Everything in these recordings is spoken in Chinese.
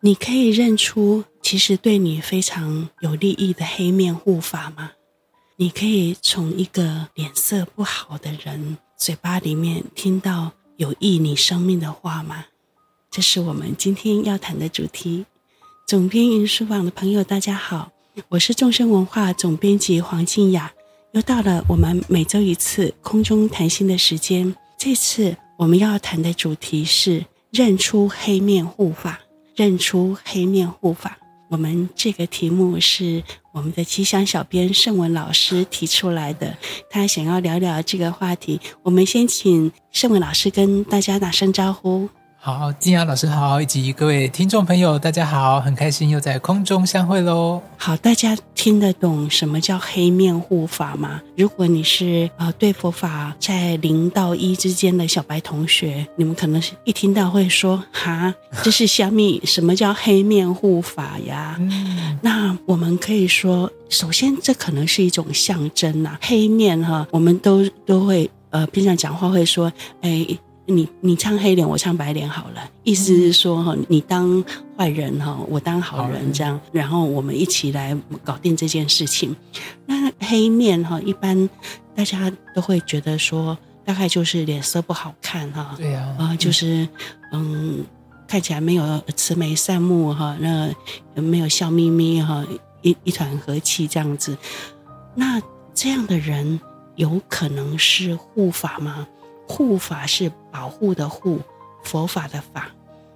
你可以认出其实对你非常有利益的黑面护法吗？你可以从一个脸色不好的人嘴巴里面听到有益你生命的话吗？这是我们今天要谈的主题。总编云书网的朋友，大家好，我是众生文化总编辑黄静雅。又到了我们每周一次空中谈心的时间。这次我们要谈的主题是认出黑面护法。认出黑面护法，我们这个题目是我们的吉祥小编盛文老师提出来的，他想要聊聊这个话题。我们先请盛文老师跟大家打声招呼。好，静雅老师好，以及各位听众朋友，大家好，很开心又在空中相会喽。好，大家听得懂什么叫黑面护法吗？如果你是呃对佛法在零到一之间的小白同学，你们可能是一听到会说哈，这是虾米？什么叫黑面护法呀？嗯、那我们可以说，首先这可能是一种象征呐、啊，黑面哈，我们都都会呃平常讲话会说，哎。你你唱黑脸，我唱白脸好了。意思是说哈，你当坏人哈，我当好人这样，然后我们一起来搞定这件事情。那黑面哈，一般大家都会觉得说，大概就是脸色不好看哈。对呀。啊，就是嗯，看起来没有慈眉善目哈，那没有笑眯眯哈，一一团和气这样子。那这样的人有可能是护法吗？护法是保护的护，佛法的法。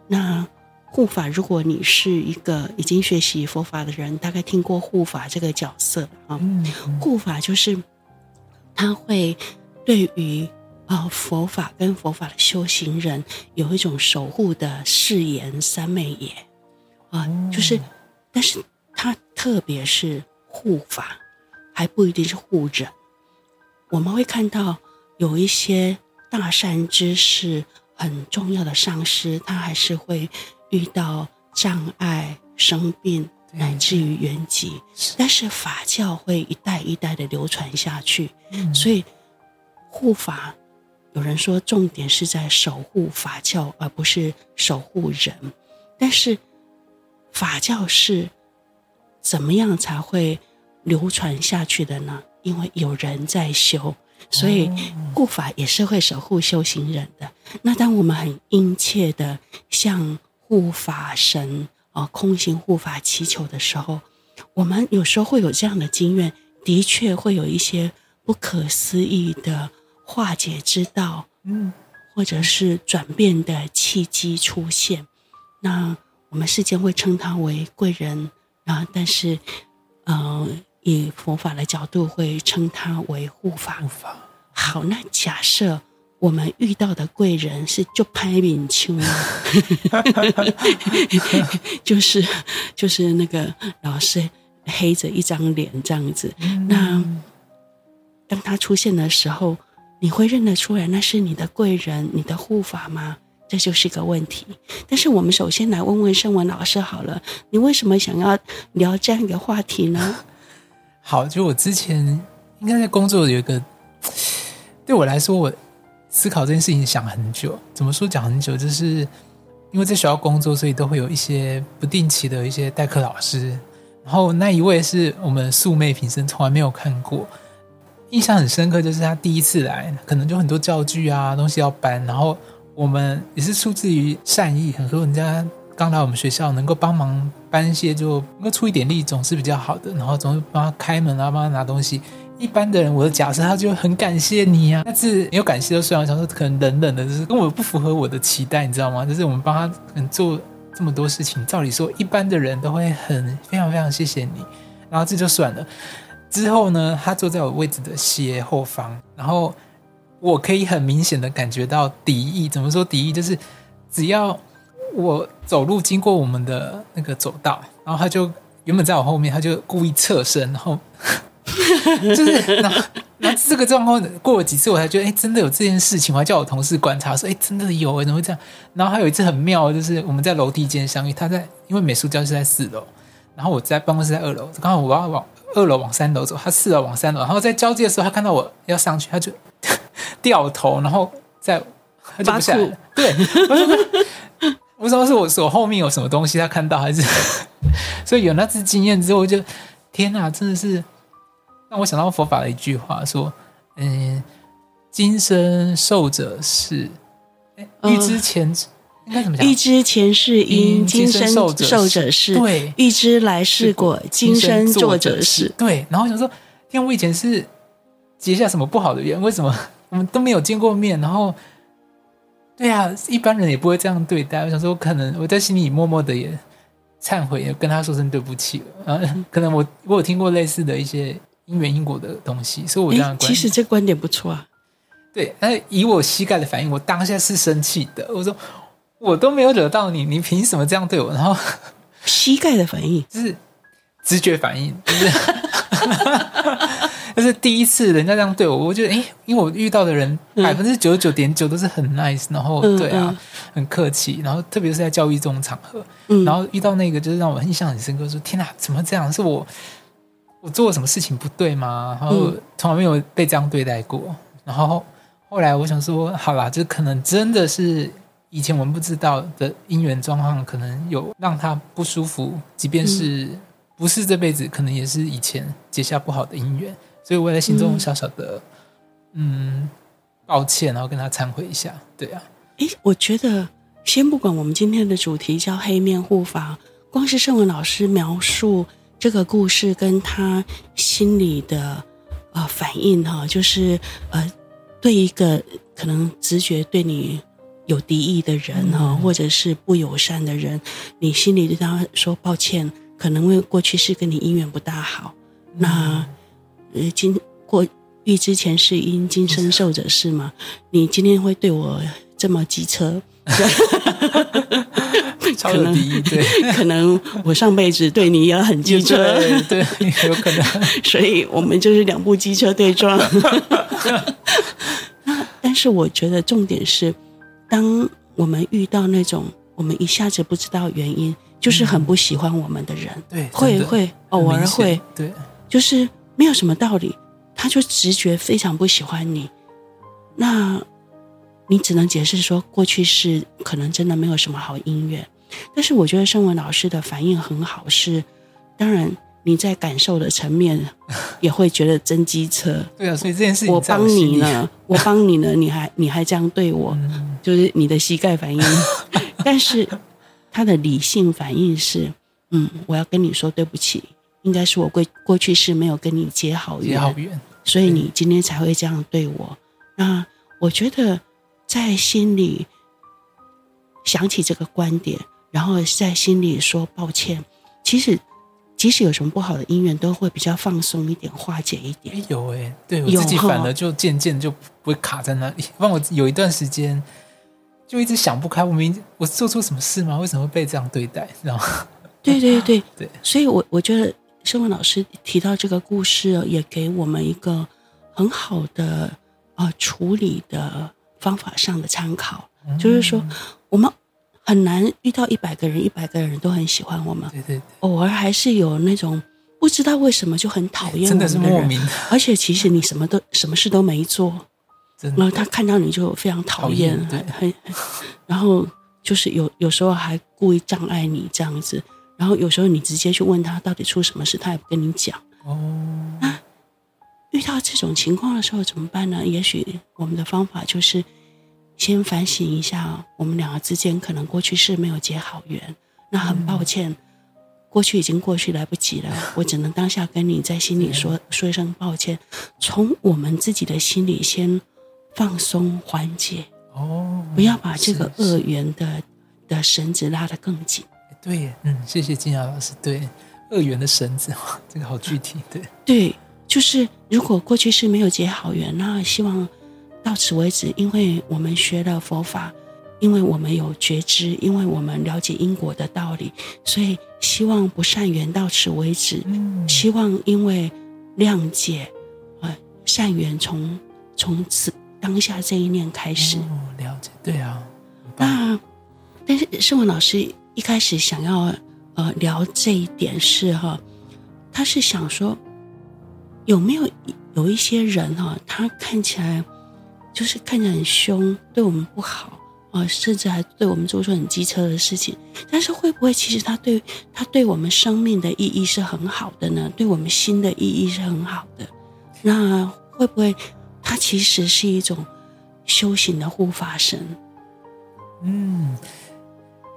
那护法，如果你是一个已经学习佛法的人，大概听过护法这个角色啊。护法就是他会对于啊佛法跟佛法的修行人有一种守护的誓言三昧也啊，就是，但是他特别是护法，还不一定是护人。我们会看到有一些。大善知识很重要的上师，他还是会遇到障碍、生病，乃至于原籍。但是法教会一代一代的流传下去，嗯、所以护法有人说重点是在守护法教，而不是守护人。但是法教是怎么样才会流传下去的呢？因为有人在修。所以护法也是会守护修行人的。那当我们很殷切的向护法神啊、空行护法祈求的时候，我们有时候会有这样的经验，的确会有一些不可思议的化解之道，嗯，或者是转变的契机出现。那我们世间会称他为贵人啊，但是，呃。以佛法的角度，会称他为护法。护法好，那假设我们遇到的贵人是就拍饼丘，就是就是那个老师黑着一张脸这样子。嗯、那当他出现的时候，你会认得出来那是你的贵人、你的护法吗？这就是一个问题。但是我们首先来问问圣文老师好了，你为什么想要聊这样一个话题呢？好，就我之前应该在工作有一个，对我来说，我思考这件事情想很久。怎么说讲很久？就是因为在学校工作，所以都会有一些不定期的一些代课老师。然后那一位是我们素昧平生，从来没有看过，印象很深刻。就是他第一次来，可能就很多教具啊东西要搬，然后我们也是出自于善意，很多人家。刚来我们学校，能够帮忙搬一些，就能够出一点力，总是比较好的。然后总是帮他开门啊，帮他拿东西。一般的人，我的假设他就很感谢你啊，但是没有感谢就算了。想说可能冷冷的，就是跟我不符合我的期待，你知道吗？就是我们帮他可能做这么多事情，照理说一般的人都会很非常非常谢谢你。然后这就算了。之后呢，他坐在我位置的斜后方，然后我可以很明显的感觉到敌意。怎么说敌意？就是只要。我走路经过我们的那个走道，然后他就原本在我后面，他就故意侧身，然后 就是，然后，然后这个状况过了几次，我才觉得，哎，真的有这件事情。我还叫我同事观察，说，哎，真的有，哎，怎么会这样？然后还有一次很妙，就是我们在楼梯间相遇，他在，因为美术教室在四楼，然后我在办公室在二楼，刚好我要往二楼往三楼走，他四楼往三楼，然后在交接的时候，他看到我要上去，他就 掉头，然后在他就不下来，对。不知道是我手后面有什么东西他看到，还是 所以有那次经验之后，我就天哪，真的是让我想到佛法的一句话，说嗯，今生受者是，欲知前。嗯应该怎么讲？欲知前世因，今生受者是。对，欲知来世果，今生作者是。对，然后我想说，天，我以前是结下什么不好的缘？为什么我们都没有见过面？然后，对啊，一般人也不会这样对待。我想说，可能我在心里默默的也忏悔，也跟他说声对不起了。啊，可能我我有听过类似的一些因缘因果的东西，所以我这样。其实这观点不错啊。对，但是以我膝盖的反应，我当下是生气的。我说。我都没有惹到你，你凭什么这样对我？然后膝盖的反应 就是直觉反应，就是 就是第一次人家这样对我，我觉得哎，因为我遇到的人百分之九十九点九都是很 nice，然后对啊，嗯、很客气，然后特别是在教育这种场合，嗯、然后遇到那个就是让我印象很深刻，说天哪，怎么这样？是我我做了什么事情不对吗？然后从来没有被这样对待过。然后后来我想说，好啦，这可能真的是。以前我们不知道的姻缘状况，可能有让他不舒服，即便是不是这辈子，可能也是以前结下不好的姻缘，所以我在心中小小的嗯，嗯抱歉，然后跟他忏悔一下。对啊，诶，我觉得先不管我们今天的主题叫黑面护法，光是圣文老师描述这个故事跟他心里的呃反应哈，就是呃对一个可能直觉对你。有敌意的人哈，嗯、或者是不友善的人，你心里对他说抱歉，可能因为过去是跟你姻缘不大好。嗯、那呃，今过遇之前是因，今生受者是吗？你今天会对我这么机车，超有敌意，对，可能我上辈子对你也很机车，对，对，有可能。所以我们就是两部机车对撞。那但是我觉得重点是。当我们遇到那种我们一下子不知道原因，就是很不喜欢我们的人，对，会会偶尔会，对，就是没有什么道理，他就直觉非常不喜欢你，那你只能解释说过去是可能真的没有什么好姻缘，但是我觉得圣文老师的反应很好，是当然。你在感受的层面 也会觉得真机车，对啊，所以这件事情我帮你呢，我帮你呢，你还你还这样对我，嗯、就是你的膝盖反应。但是他的理性反应是，嗯，我要跟你说对不起，应该是我过过去是没有跟你结好缘，结好缘，所以你今天才会这样对我。那我觉得在心里想起这个观点，然后在心里说抱歉，其实。即使有什么不好的姻缘，都会比较放松一点，化解一点。欸、有哎、欸，对我自己反而就渐渐就不会卡在那里。不然我有一段时间就一直想不开，我明我做错什么事吗？为什么会被这样对待？知道吗？对对对 对，所以我我觉得圣文老师提到这个故事，也给我们一个很好的呃处理的方法上的参考，嗯、就是说我们。很难遇到一百个人，一百个人都很喜欢我们。对对对，偶尔还是有那种不知道为什么就很讨厌我们的人，真的是莫名。而且其实你什么都什么事都没做，然后他看到你就非常讨厌，讨厌对很，然后就是有有时候还故意障碍你这样子，然后有时候你直接去问他到底出什么事，他也不跟你讲。哦，那遇到这种情况的时候怎么办呢？也许我们的方法就是。先反省一下，我们两个之间可能过去是没有结好缘，那很抱歉，过去已经过去，来不及了。我只能当下跟你在心里说说一声抱歉，从我们自己的心里先放松缓解哦，不要把这个恶缘的的绳子拉得更紧。对，嗯，谢谢金雅老师。对，二元的绳子，这个好具体。对，对，就是如果过去是没有结好缘，那希望。到此为止，因为我们学了佛法，因为我们有觉知，因为我们了解因果的道理，所以希望不善缘到此为止。嗯、希望因为谅解，呃，善缘从从此当下这一念开始。哦、了解，对啊。那但是圣文老师一开始想要呃聊这一点是哈，他是想说有没有有一些人哈，他看起来。就是看着很凶，对我们不好呃，甚至还对我们做出很机车的事情，但是会不会其实他对他对我们生命的意义是很好的呢？对我们心的意义是很好的，那会不会他其实是一种修行的护法神？嗯，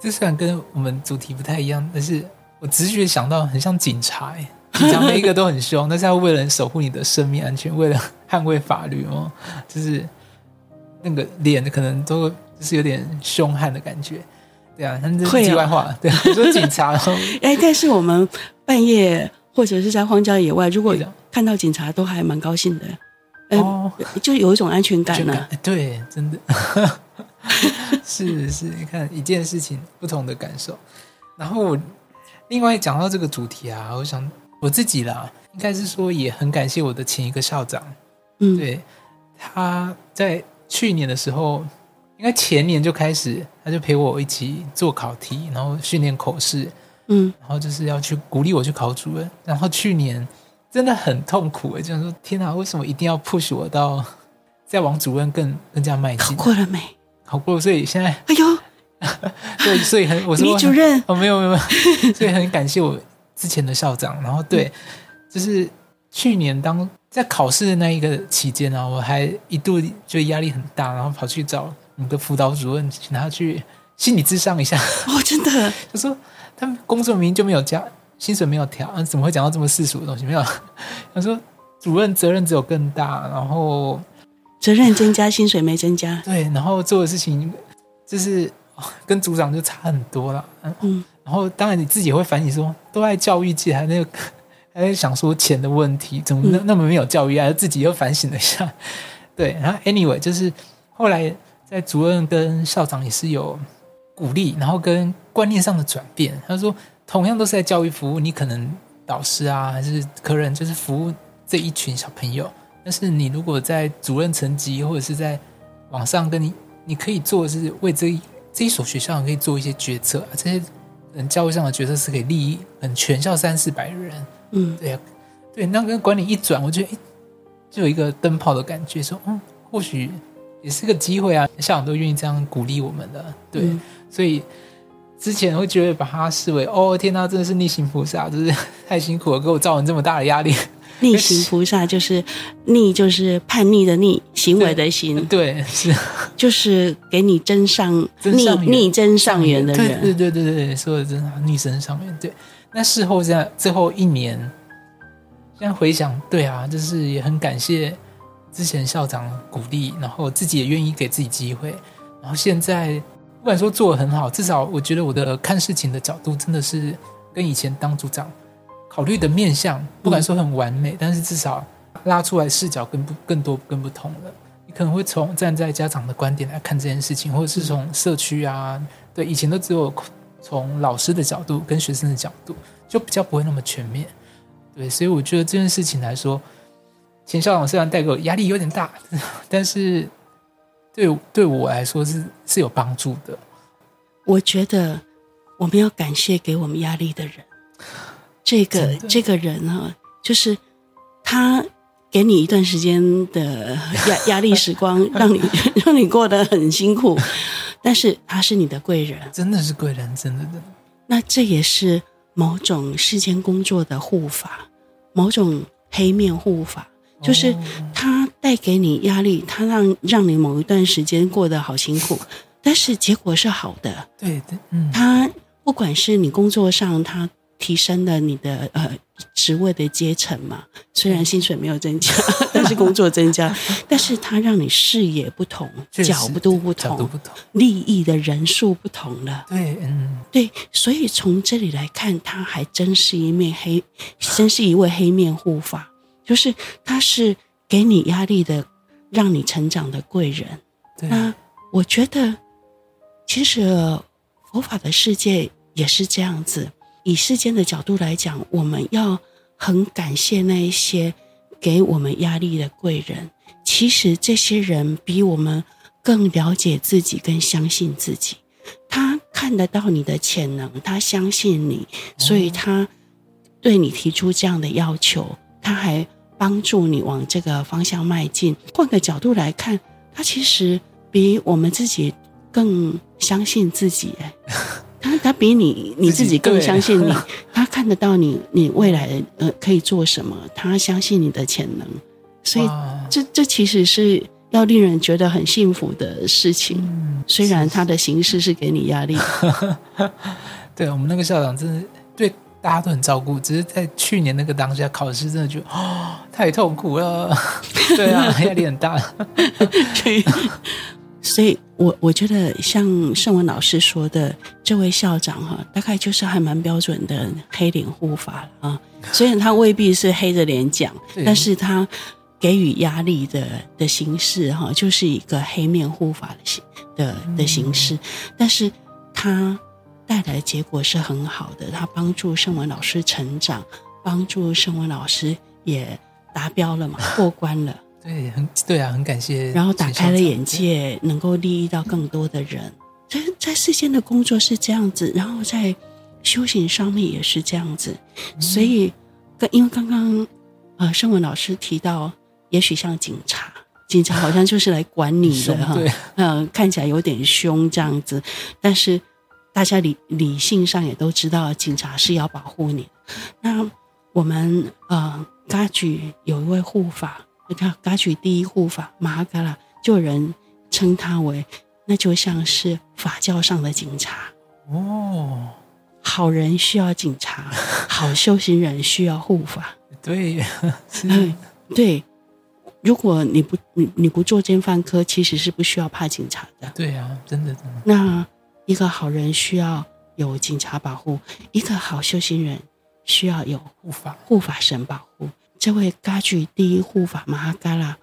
这虽然跟我们主题不太一样，但是我直觉想到很像警察，警察每一个都很凶，但是要为了守护你的生命安全，为了捍卫法律哦，就是那个脸可能都。就是有点凶悍的感觉，对啊，那这是题外话。对，我说警察，哎，但是我们半夜或者是在荒郊野外，如果看到警察，都还蛮高兴的，哦，就有一种安全感呢。对，真的，是是，你看一件事情不同的感受。然后我另外讲到这个主题啊，我想我自己啦，应该是说也很感谢我的前一个校长，嗯，对，他在去年的时候。应该前年就开始，他就陪我一起做考题，然后训练口试，嗯，然后就是要去鼓励我去考主任。然后去年真的很痛苦诶，就是说天哪，为什么一定要 push 我到再往主任更更加迈进？考过了没？考过，所以现在哎呦，对，所以很我说女主任哦，没有没有 所以很感谢我之前的校长。然后对，就是去年当在考试的那一个期间呢，我还一度就压力很大，然后跑去找。你的辅导主任请他去心理咨商一下哦，真的。他说他们工作明明就没有加，薪水没有调，怎么会讲到这么世俗的东西？没有。他说主任责任只有更大，然后责任增加，薪水没增加。对，然后做的事情就是 跟组长就差很多了。嗯，然后当然你自己也会反省说，都在教育界，还那个 还在想说钱的问题，怎么那那么没有教育啊？自己又反省了一下。对，然后 anyway 就是后来。在主任跟校长也是有鼓励，然后跟观念上的转变。他说，同样都是在教育服务，你可能导师啊还是客人，就是服务这一群小朋友。但是你如果在主任层级或者是在网上跟你，你可以做的是为这一这一所学校可以做一些决策啊，这些人教育上的决策是可以利益很全校三四百人。嗯，对呀、啊，对，那跟管理一转，我觉得诶就有一个灯泡的感觉，说嗯，或许。也是个机会啊，校长都愿意这样鼓励我们的，对，嗯、所以之前会觉得把他视为哦，天呐，真的是逆行菩萨，就是 太辛苦了，给我造成这么大的压力。逆行菩萨就是逆，就是叛逆的逆，行为的行，对，是，就是给你真上逆逆真上缘的人，对对对对对，说的真好，逆增上缘。对，那事后在最后一年，现在回想，对啊，就是也很感谢。之前校长鼓励，然后自己也愿意给自己机会，然后现在不管说做的很好，至少我觉得我的看事情的角度真的是跟以前当组长考虑的面向，不敢说很完美，嗯、但是至少拉出来视角更不更多更不同了。你可能会从站在家长的观点来看这件事情，或者是从社区啊，对，以前都只有从老师的角度跟学生的角度，就比较不会那么全面。对，所以我觉得这件事情来说。前校长虽然带给我压力有点大，但是对对我来说是是有帮助的。我觉得我们要感谢给我们压力的人，这个这个人啊，就是他给你一段时间的压压力时光，让你 让你过得很辛苦，但是他是你的贵人，真的是贵人，真的真的。那这也是某种世间工作的护法，某种黑面护法。就是他带给你压力，他让让你某一段时间过得好辛苦，但是结果是好的。对对，嗯，他不管是你工作上，他提升了你的呃职位的阶层嘛，虽然薪水没有增加，但是工作增加，但是它让你视野不同，角度不同，不同，利益的人数不同了。对，嗯，对，所以从这里来看，他还真是一面黑，真是一位黑面护法。就是他是给你压力的，让你成长的贵人。对。那我觉得，其实佛法的世界也是这样子。以世间的角度来讲，我们要很感谢那一些给我们压力的贵人。其实这些人比我们更了解自己，更相信自己。他看得到你的潜能，他相信你，所以他对你提出这样的要求。他还。帮助你往这个方向迈进。换个角度来看，他其实比我们自己更相信自己，哎，他他比你你自己更相信你，他看得到你你未来呃可以做什么，他相信你的潜能，所以这这其实是要令人觉得很幸福的事情。嗯、虽然他的形式是给你压力，对我们那个校长真的对大家都很照顾，只是在去年那个当下考试真的就哦 太痛苦了，对啊，压力很大。所以我，我我觉得像圣文老师说的，这位校长哈，大概就是还蛮标准的黑脸护法啊。虽然他未必是黑着脸讲，但是他给予压力的的形式哈，就是一个黑面护法的形的的形式。但是他带来的结果是很好的，他帮助圣文老师成长，帮助圣文老师也达标了嘛，过关了。对，很对啊，很感谢。然后打开了眼界，能够利益到更多的人。在在世间的工作是这样子，然后在修行上面也是这样子。所以，因为刚刚呃，圣文老师提到，也许像警察，警察好像就是来管你的哈，嗯、呃，看起来有点凶这样子。但是大家理理性上也都知道，警察是要保护你。那我们呃，嘎举有一位护法。你看，噶举第一护法玛哈嘎拉，就有人称他为，那就像是法教上的警察哦。好人需要警察，好修行人需要护法。对，嗯，对。如果你不你你不做奸犯科，其实是不需要怕警察的。对呀、啊，真的真的。那一个好人需要有警察保护，一个好修行人需要有护法护法神保护。这位噶举第一护法玛哈嘎拉，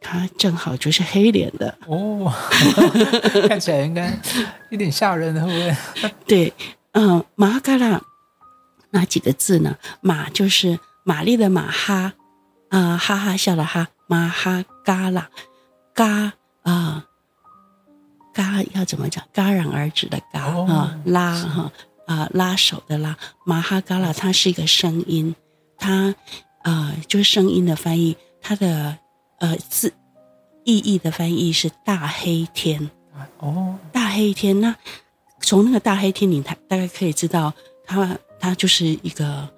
他正好就是黑脸的哦，看起来应该有点吓人，会不会？对，嗯，玛哈嘎拉哪几个字呢？马就是玛丽的马哈，啊、呃，哈哈笑了哈，玛哈嘎拉，嘎啊，嘎要怎么讲？戛然而止的嘎啊、拉哈啊、呃，拉手的拉，玛哈嘎拉，它是一个声音，它。啊、呃，就是声音的翻译，它的呃字意义的翻译是大黑天哦，大黑天。那从那个大黑天，你大大概可以知道，他他就是一个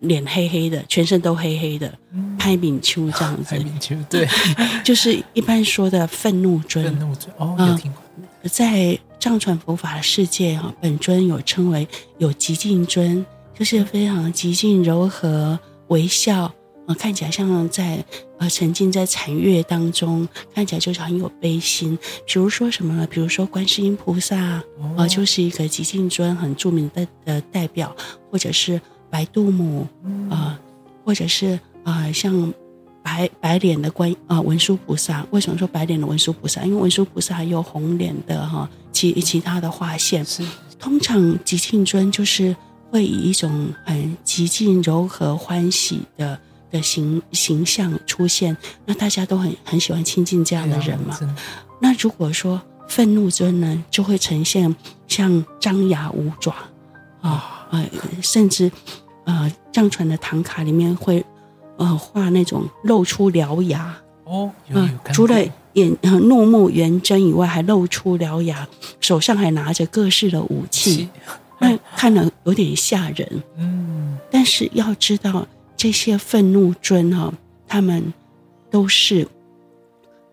脸黑黑的，全身都黑黑的，拍敏秋这样子。拍敏秋，对，就是一般说的愤怒尊。愤怒尊哦，有听过。呃、在藏传佛法的世界哈，本尊有称为有极静尊，就是非常极静柔和。微笑啊、呃，看起来像在呃沉浸在禅悦当中，看起来就是很有悲心。比如说什么呢？比如说观世音菩萨呃，就是一个极静尊很著名的的代表，或者是白度母呃，或者是啊、呃、像白白脸的观啊、呃、文殊菩萨。为什么说白脸的文殊菩萨？因为文殊菩萨还有红脸的哈其其他的画线。是通常寂静尊就是。会以一种很极尽柔和、欢喜的的形形象出现，那大家都很很喜欢亲近这样的人嘛。那如果说愤怒尊呢，就会呈现像张牙舞爪啊，呃，甚至呃，藏传的唐卡里面会呃画那种露出獠牙。哦，除了眼、呃、怒目圆睁以外，还露出獠牙，手上还拿着各式的武器。那看了有点吓人，嗯，但是要知道这些愤怒尊哈，他们都是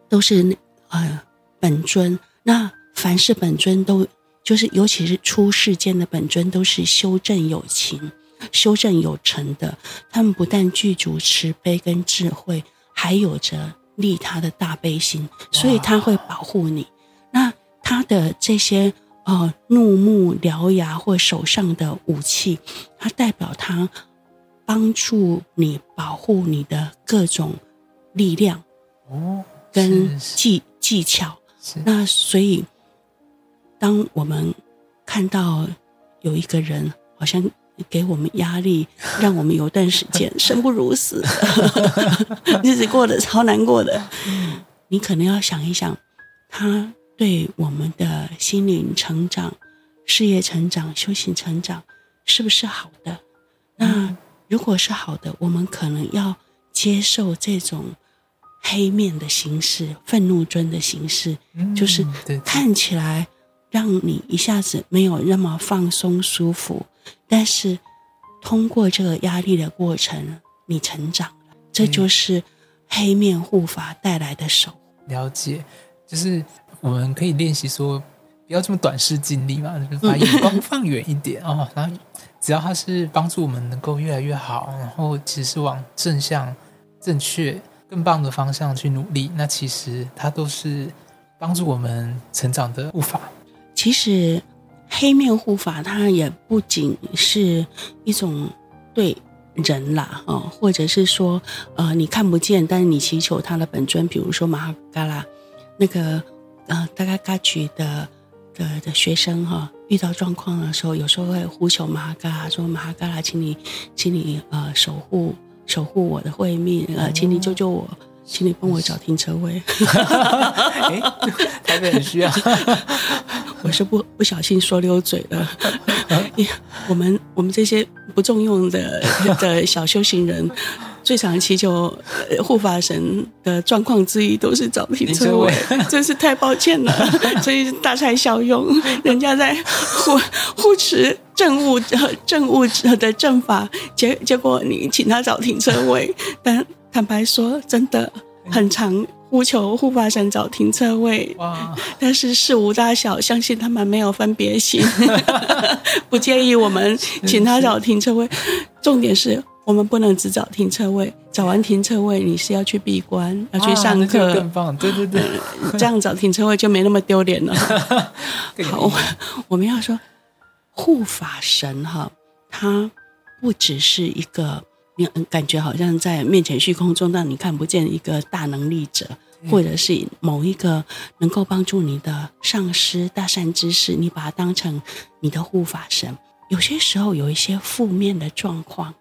都是呃本尊。那凡是本尊都就是，尤其是出世间的本尊，都是修正有情、修正有成的。他们不但具足慈悲跟智慧，还有着利他的大悲心，所以他会保护你。那他的这些。哦，怒目獠牙或手上的武器，它代表它帮助你保护你的各种力量哦，跟技技巧。那所以，当我们看到有一个人好像给我们压力，让我们有段时间生不如死，日子过得超难过的，你可能要想一想他。对我们的心灵成长、事业成长、修行成长，是不是好的？那如果是好的，我们可能要接受这种黑面的形式、愤怒尊的形式，就是看起来让你一下子没有那么放松舒服，但是通过这个压力的过程，你成长了，这就是黑面护法带来的守护。了解，就是我们可以练习说，不要这么短视近利嘛，就是把眼光放远一点哦。然后只要它是帮助我们能够越来越好，然后其实是往正向、正确、更棒的方向去努力，那其实它都是帮助我们成长的护法。其实黑面护法它也不仅是一种对。人啦，哦，或者是说，呃，你看不见，但是你祈求他的本尊，比如说玛哈嘎拉，那个，呃，大概嘎举的的的学生哈、哦，遇到状况的时候，有时候会呼求玛哈嘎拉，说玛哈嘎拉，请你，请你呃守护守护我的慧命，呃，请你救救我，请你帮我找停车位。哎，台北很需要。我是不不小心说溜嘴了。我们我们这些不重用的的小修行人，最常祈求护法神的状况之一，都是找停车位，真是太抱歉了。所以大材小用，人家在护护持正悟正悟的正法，结结果你请他找停车位，但坦白说，真的很常。呼求护法神找停车位，哇！但是事无大小，相信他们没有分别心，不介意我们请他找停车位。重点是我们不能只找停车位，找完停车位你是要去闭关，要去上课，更棒。对对对，这样找停车位就没那么丢脸了。好，我们要说护法神哈，他不只是一个。感觉好像在面前虚空中，让你看不见一个大能力者，或者是某一个能够帮助你的上师、大善知识，你把它当成你的护法神。有些时候有一些负面的状况，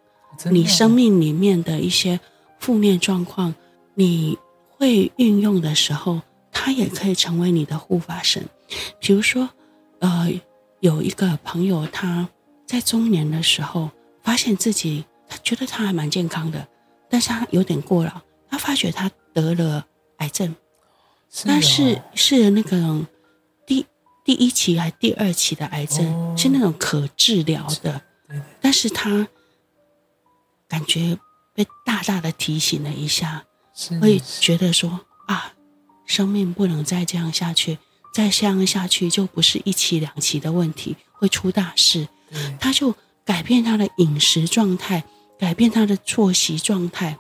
你生命里面的一些负面状况，你会运用的时候，它也可以成为你的护法神。比如说，呃，有一个朋友他在中年的时候，发现自己。他觉得他还蛮健康的，但是他有点过劳。他发觉他得了癌症，但是是那个第第一期还第二期的癌症，哦、是那种可治疗的。但是他感觉被大大的提醒了一下，会觉得说啊，生命不能再这样下去，再这样下去就不是一期两期的问题，会出大事。他就改变他的饮食状态。改变他的作息状态，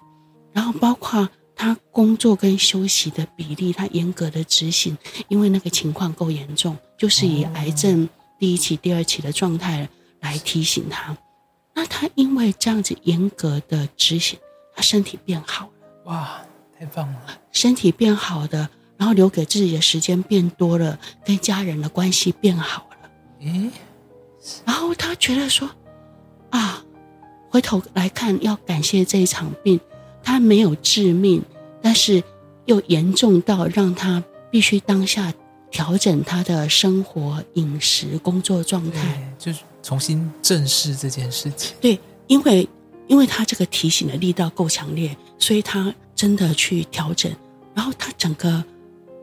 然后包括他工作跟休息的比例，他严格的执行，因为那个情况够严重，就是以癌症第一期、第二期的状态来提醒他。那他因为这样子严格的执行，他身体变好了。哇，太棒了！身体变好的，然后留给自己的时间变多了，跟家人的关系变好了。诶，然后他觉得说啊。回头来看，要感谢这一场病，他没有致命，但是又严重到让他必须当下调整他的生活、饮食、工作状态，就是重新正视这件事情。对，因为因为他这个提醒的力道够强烈，所以他真的去调整，然后他整个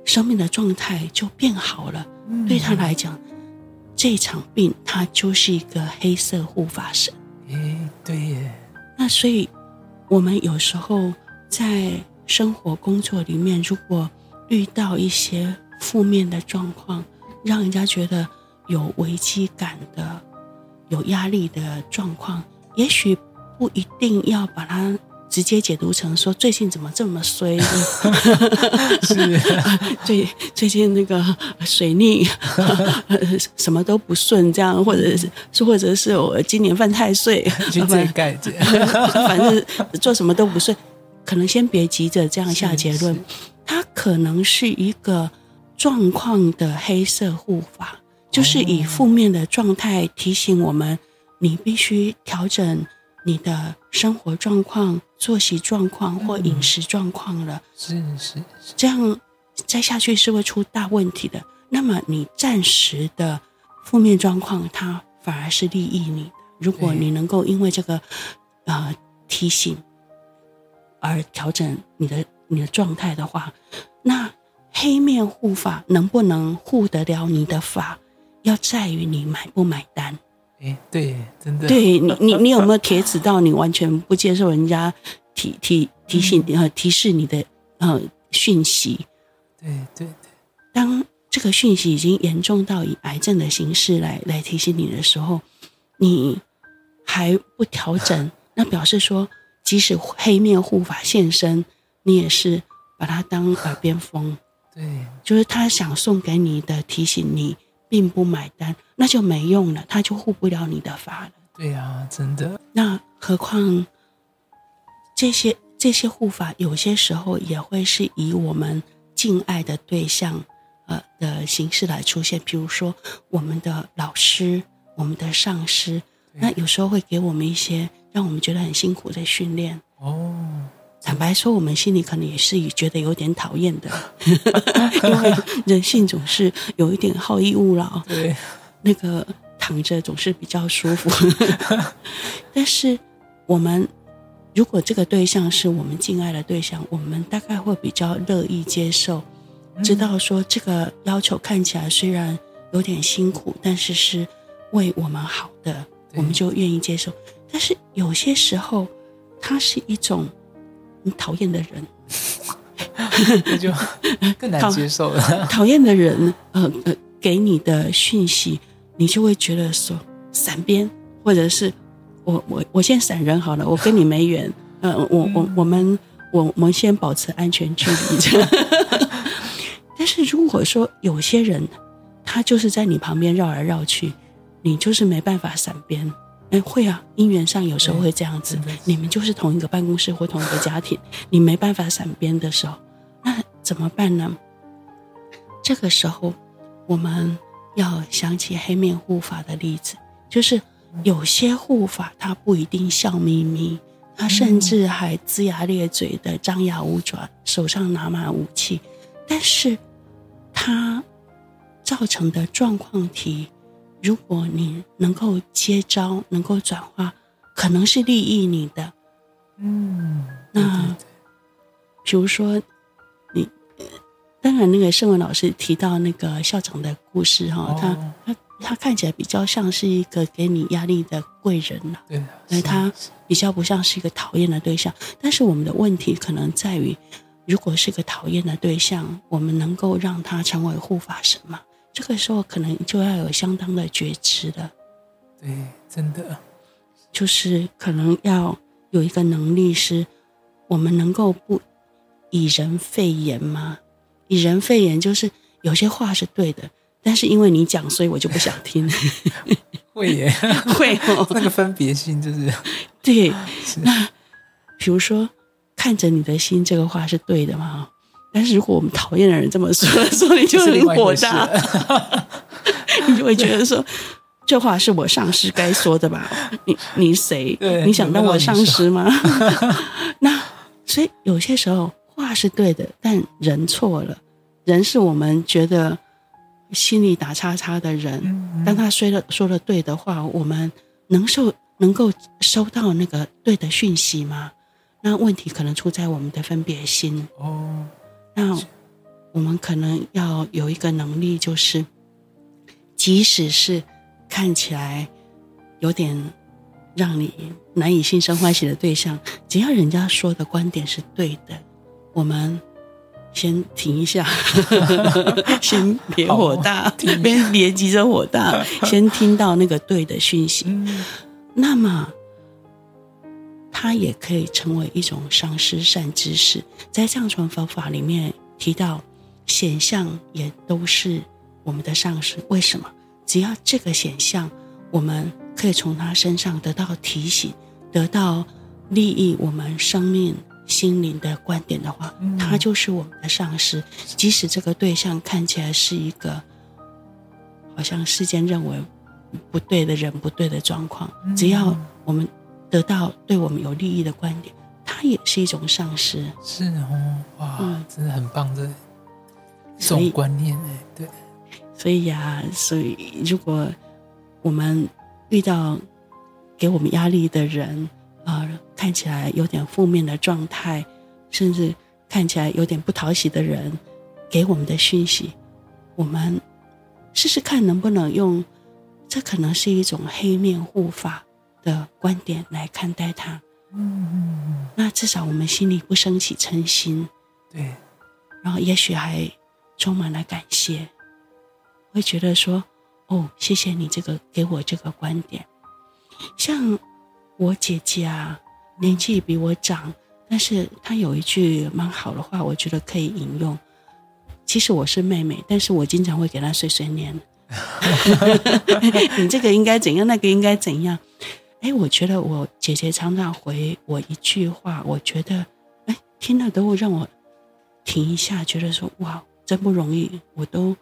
生命的状态就变好了。嗯、对他来讲，这场病他就是一个黑色护法神。诶，对耶。那所以，我们有时候在生活、工作里面，如果遇到一些负面的状况，让人家觉得有危机感的、有压力的状况，也许不一定要把它。直接解读成说，最近怎么这么衰？是 最最近那个水逆，什么都不顺，这样，或者是或者是我今年犯太岁，反正做什么都不顺。可能先别急着这样下结论，它可能是一个状况的黑色护法，就是以负面的状态提醒我们，你必须调整。你的生活状况、作息状况或饮食状况了，是是，这样再下去是会出大问题的。那么你暂时的负面状况，它反而是利益你。如果你能够因为这个呃提醒而调整你的你的状态的话，那黑面护法能不能护得了你的法？要在于你买不买单。哎，对，真的。对你，你你有没有铁齿到你完全不接受人家提提提醒呃提示你的呃讯息？对对对。当这个讯息已经严重到以癌症的形式来来提醒你的时候，你还不调整，那表示说，即使黑面护法现身，你也是把它当耳边风。对，就是他想送给你的提醒你。并不买单，那就没用了，他就护不了你的法了。对呀、啊，真的。那何况这些这些护法，有些时候也会是以我们敬爱的对象呃的形式来出现，比如说我们的老师、我们的上师，那有时候会给我们一些让我们觉得很辛苦的训练哦。坦白说，我们心里可能也是觉得有点讨厌的，因为人性总是有一点好逸恶劳。对，那个躺着总是比较舒服。但是，我们如果这个对象是我们敬爱的对象，我们大概会比较乐意接受，知道说这个要求看起来虽然有点辛苦，但是是为我们好的，我们就愿意接受。但是有些时候，它是一种。你讨厌的人，那就更难接受了。讨厌的人，呃呃，给你的讯息，你就会觉得说闪边，或者是我我我先闪人好了，我跟你没缘。呃，我我我们我我们先保持安全距离。但是如果说有些人，他就是在你旁边绕来绕去，你就是没办法闪边。哎，会啊，姻缘上有时候会这样子。你们就是同一个办公室或同一个家庭，你没办法闪边的时候，那怎么办呢？这个时候，我们要想起黑面护法的例子，就是有些护法他不一定笑眯眯，他甚至还龇牙咧嘴的张牙舞爪，手上拿满武器，但是他造成的状况题。如果你能够接招，能够转化，可能是利益你的。嗯，那比如说你，当然那个圣文老师提到那个校长的故事哈，哦，他他他看起来比较像是一个给你压力的贵人了，对，而他比较不像是一个讨厌的对象。但是我们的问题可能在于，如果是个讨厌的对象，我们能够让他成为护法神吗？这个时候可能就要有相当的觉知了，对，真的，就是可能要有一个能力，是我们能够不以人废言吗？以人废言就是有些话是对的，但是因为你讲，所以我就不想听。会耶，会哦，那个分别心就是对。那比如说，看着你的心，这个话是对的吗？但是如果我们讨厌的人这么说，所以你就很火大，你就会觉得说，这话是我上司该说的吧？你你谁？你想当我上司吗？那所以有些时候话是对的，但人错了。人是我们觉得心里打叉叉的人，当他说了说了对的话，我们能受能够收到那个对的讯息吗？那问题可能出在我们的分别心哦。那我们可能要有一个能力，就是即使是看起来有点让你难以心生欢喜的对象，只要人家说的观点是对的，我们先停一下，先别火大，别别急着火大，先听到那个对的讯息，那么。它也可以成为一种上师善知识，在藏传佛法里面提到，显象也都是我们的上师。为什么？只要这个显象，我们可以从他身上得到提醒，得到利益我们生命心灵的观点的话，他就是我们的上师。即使这个对象看起来是一个好像世间认为不对的人、不对的状况，只要我们。得到对我们有利益的观点，它也是一种丧失。是哦，哇，嗯、真的很棒的这种观念哎，对。所以呀、啊，所以如果我们遇到给我们压力的人啊、呃，看起来有点负面的状态，甚至看起来有点不讨喜的人，给我们的讯息，我们试试看能不能用，这可能是一种黑面护法的观点来看待它。嗯嗯嗯。那至少我们心里不升起嗔心，对。然后也许还充满了感谢，会觉得说：“哦，谢谢你这个给我这个观点。”像我姐姐啊，年纪比我长，但是她有一句蛮好的话，我觉得可以引用。其实我是妹妹，但是我经常会给她碎碎念。你这个应该怎样，那个应该怎样？哎，我觉得我姐姐常常回我一句话，我觉得哎，听了都会让我停一下，觉得说哇，真不容易。我都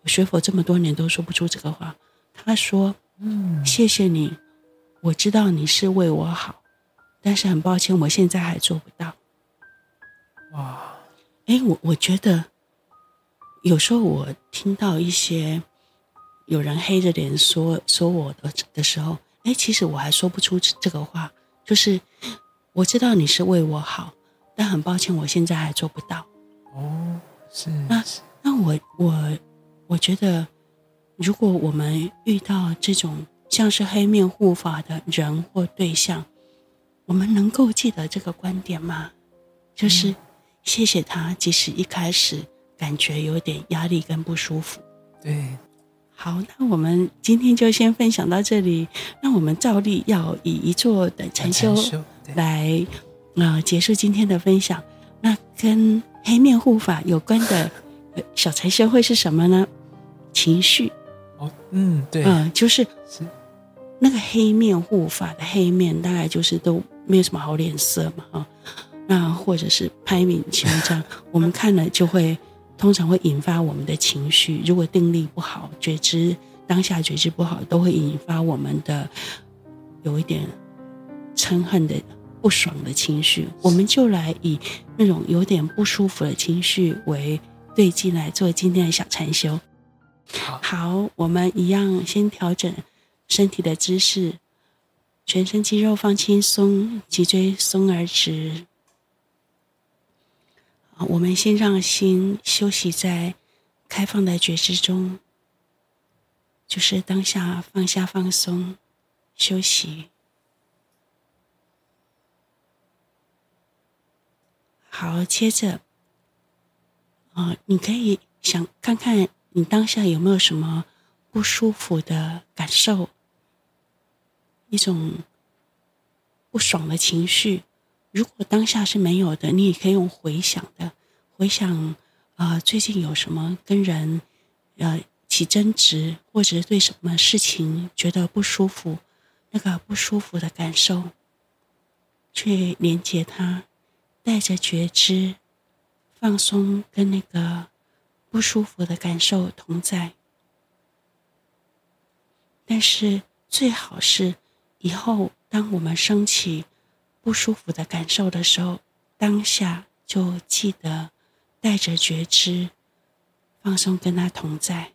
我学佛这么多年都说不出这个话。她说：“嗯，谢谢你，我知道你是为我好，但是很抱歉，我现在还做不到。”哇，哎，我我觉得。有时候我听到一些有人黑着脸说说我的的时候，哎，其实我还说不出这个话。就是我知道你是为我好，但很抱歉，我现在还做不到。哦，是。那那我我我觉得，如果我们遇到这种像是黑面护法的人或对象，我们能够记得这个观点吗？就是谢谢他，即使一开始。感觉有点压力跟不舒服。对，好，那我们今天就先分享到这里。那我们照例要以一座的禅修来呃结束今天的分享。那跟黑面护法有关的 小禅修会是什么呢？情绪。哦，嗯，对，嗯、呃，就是是那个黑面护法的黑面，大概就是都没有什么好脸色嘛，啊，那或者是拍明前这 我们看了就会。通常会引发我们的情绪，如果定力不好，觉知当下觉知不好，都会引发我们的有一点嗔恨的不爽的情绪。我们就来以那种有点不舒服的情绪为对境来做今天的小禅修。好，我们一样先调整身体的姿势，全身肌肉放轻松，脊椎松而直。我们先让心休息在开放的觉知中，就是当下放下、放松、休息。好，接着，啊，你可以想看看你当下有没有什么不舒服的感受，一种不爽的情绪。如果当下是没有的，你也可以用回想的，回想，啊、最近有什么跟人，呃，起争执，或者对什么事情觉得不舒服，那个不舒服的感受，去连接它，带着觉知，放松，跟那个不舒服的感受同在。但是最好是以后，当我们升起。不舒服的感受的时候，当下就记得带着觉知放松，跟他同在。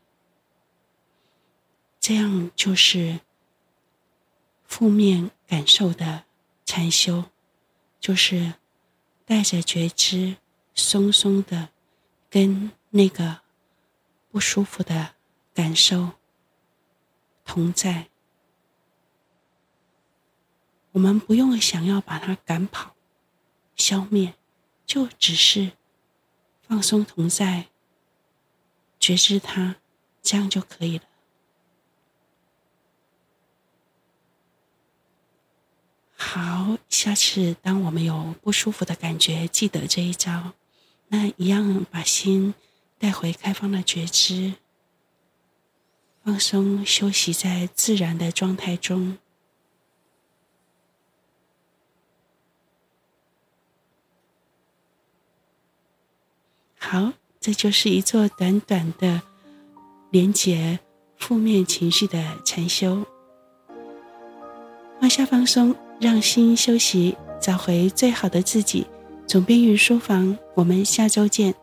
这样就是负面感受的禅修，就是带着觉知，松松的跟那个不舒服的感受同在。我们不用想要把它赶跑、消灭，就只是放松同在，觉知它，这样就可以了。好，下次当我们有不舒服的感觉，记得这一招，那一样把心带回开放的觉知，放松休息在自然的状态中。好，这就是一座短短的连接负面情绪的禅修。放下放松，让心休息，找回最好的自己。总编云书房，我们下周见。